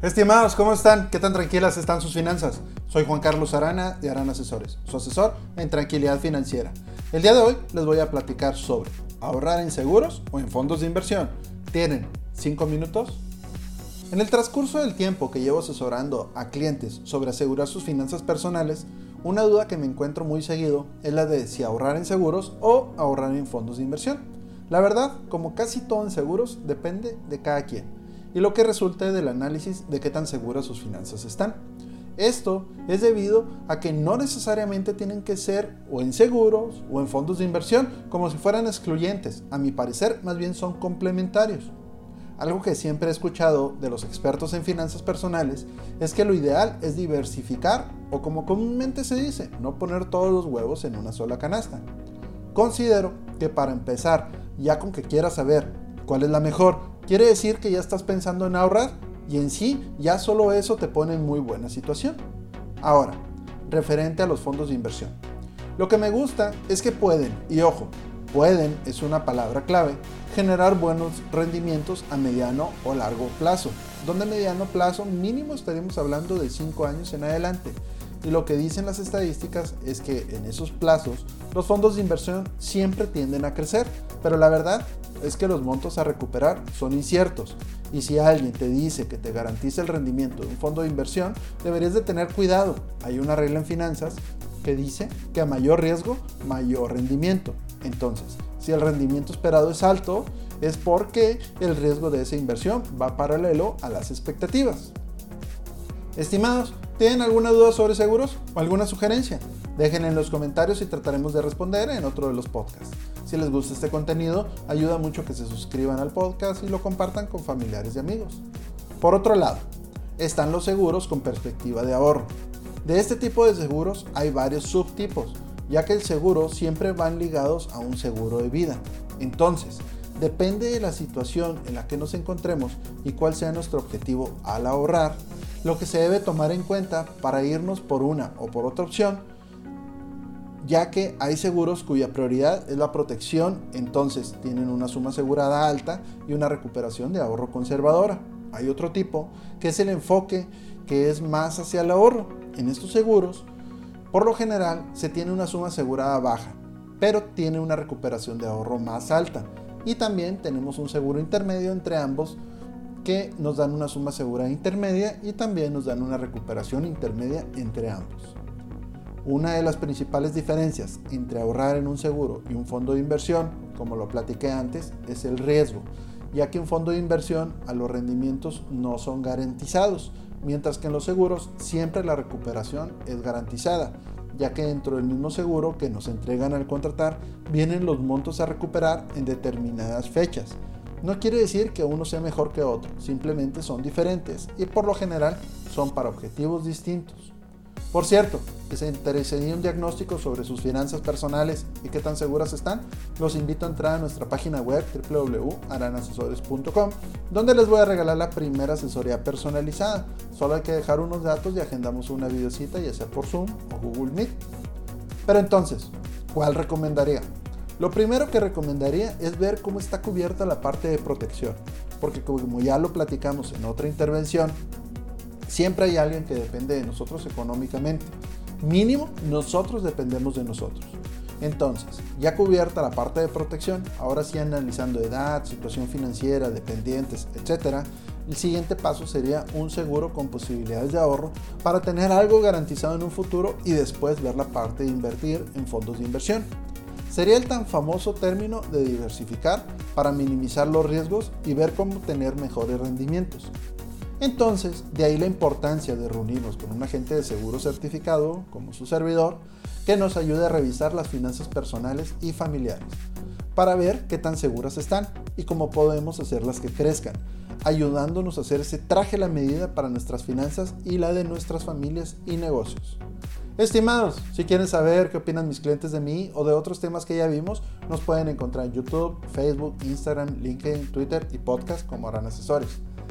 Estimados, ¿cómo están? ¿Qué tan tranquilas están sus finanzas? Soy Juan Carlos Arana de Arana Asesores, su asesor en tranquilidad financiera. El día de hoy les voy a platicar sobre ahorrar en seguros o en fondos de inversión. ¿Tienen 5 minutos? En el transcurso del tiempo que llevo asesorando a clientes sobre asegurar sus finanzas personales, una duda que me encuentro muy seguido es la de si ahorrar en seguros o ahorrar en fondos de inversión. La verdad, como casi todo en seguros, depende de cada quien y lo que resulte del análisis de qué tan seguras sus finanzas están. Esto es debido a que no necesariamente tienen que ser o en seguros o en fondos de inversión como si fueran excluyentes. A mi parecer, más bien son complementarios. Algo que siempre he escuchado de los expertos en finanzas personales es que lo ideal es diversificar o como comúnmente se dice, no poner todos los huevos en una sola canasta. Considero que para empezar, ya con que quieras saber cuál es la mejor quiere decir que ya estás pensando en ahorrar y en sí ya solo eso te pone en muy buena situación. Ahora, referente a los fondos de inversión. Lo que me gusta es que pueden, y ojo, pueden es una palabra clave, generar buenos rendimientos a mediano o largo plazo, donde mediano plazo mínimo estaremos hablando de 5 años en adelante. Y lo que dicen las estadísticas es que en esos plazos los fondos de inversión siempre tienden a crecer, pero la verdad es que los montos a recuperar son inciertos y si alguien te dice que te garantiza el rendimiento de un fondo de inversión, deberías de tener cuidado. Hay una regla en finanzas que dice que a mayor riesgo, mayor rendimiento. Entonces, si el rendimiento esperado es alto, es porque el riesgo de esa inversión va paralelo a las expectativas. Estimados, ¿tienen alguna duda sobre seguros o alguna sugerencia? Dejen en los comentarios y trataremos de responder en otro de los podcasts. Si les gusta este contenido, ayuda mucho que se suscriban al podcast y lo compartan con familiares y amigos. Por otro lado, están los seguros con perspectiva de ahorro. De este tipo de seguros hay varios subtipos, ya que el seguro siempre van ligados a un seguro de vida. Entonces, depende de la situación en la que nos encontremos y cuál sea nuestro objetivo al ahorrar, lo que se debe tomar en cuenta para irnos por una o por otra opción ya que hay seguros cuya prioridad es la protección, entonces tienen una suma asegurada alta y una recuperación de ahorro conservadora. Hay otro tipo, que es el enfoque que es más hacia el ahorro. En estos seguros, por lo general, se tiene una suma asegurada baja, pero tiene una recuperación de ahorro más alta. Y también tenemos un seguro intermedio entre ambos que nos dan una suma asegurada intermedia y también nos dan una recuperación intermedia entre ambos. Una de las principales diferencias entre ahorrar en un seguro y un fondo de inversión, como lo platiqué antes, es el riesgo, ya que un fondo de inversión a los rendimientos no son garantizados, mientras que en los seguros siempre la recuperación es garantizada, ya que dentro del mismo seguro que nos entregan al contratar vienen los montos a recuperar en determinadas fechas. No quiere decir que uno sea mejor que otro, simplemente son diferentes y por lo general son para objetivos distintos. Por cierto, que se interesen un diagnóstico sobre sus finanzas personales y qué tan seguras están, los invito a entrar a nuestra página web www.aranasesores.com, donde les voy a regalar la primera asesoría personalizada. Solo hay que dejar unos datos y agendamos una videocita, ya sea por Zoom o Google Meet. Pero entonces, ¿cuál recomendaría? Lo primero que recomendaría es ver cómo está cubierta la parte de protección, porque como ya lo platicamos en otra intervención, Siempre hay alguien que depende de nosotros económicamente. Mínimo, nosotros dependemos de nosotros. Entonces, ya cubierta la parte de protección, ahora sí analizando edad, situación financiera, dependientes, etc., el siguiente paso sería un seguro con posibilidades de ahorro para tener algo garantizado en un futuro y después ver la parte de invertir en fondos de inversión. Sería el tan famoso término de diversificar para minimizar los riesgos y ver cómo tener mejores rendimientos. Entonces, de ahí la importancia de reunirnos con un agente de seguro certificado, como su servidor, que nos ayude a revisar las finanzas personales y familiares, para ver qué tan seguras están y cómo podemos hacerlas que crezcan, ayudándonos a hacer ese traje a la medida para nuestras finanzas y la de nuestras familias y negocios. Estimados, si quieren saber qué opinan mis clientes de mí o de otros temas que ya vimos, nos pueden encontrar en YouTube, Facebook, Instagram, LinkedIn, Twitter y podcast como Harán Asesores.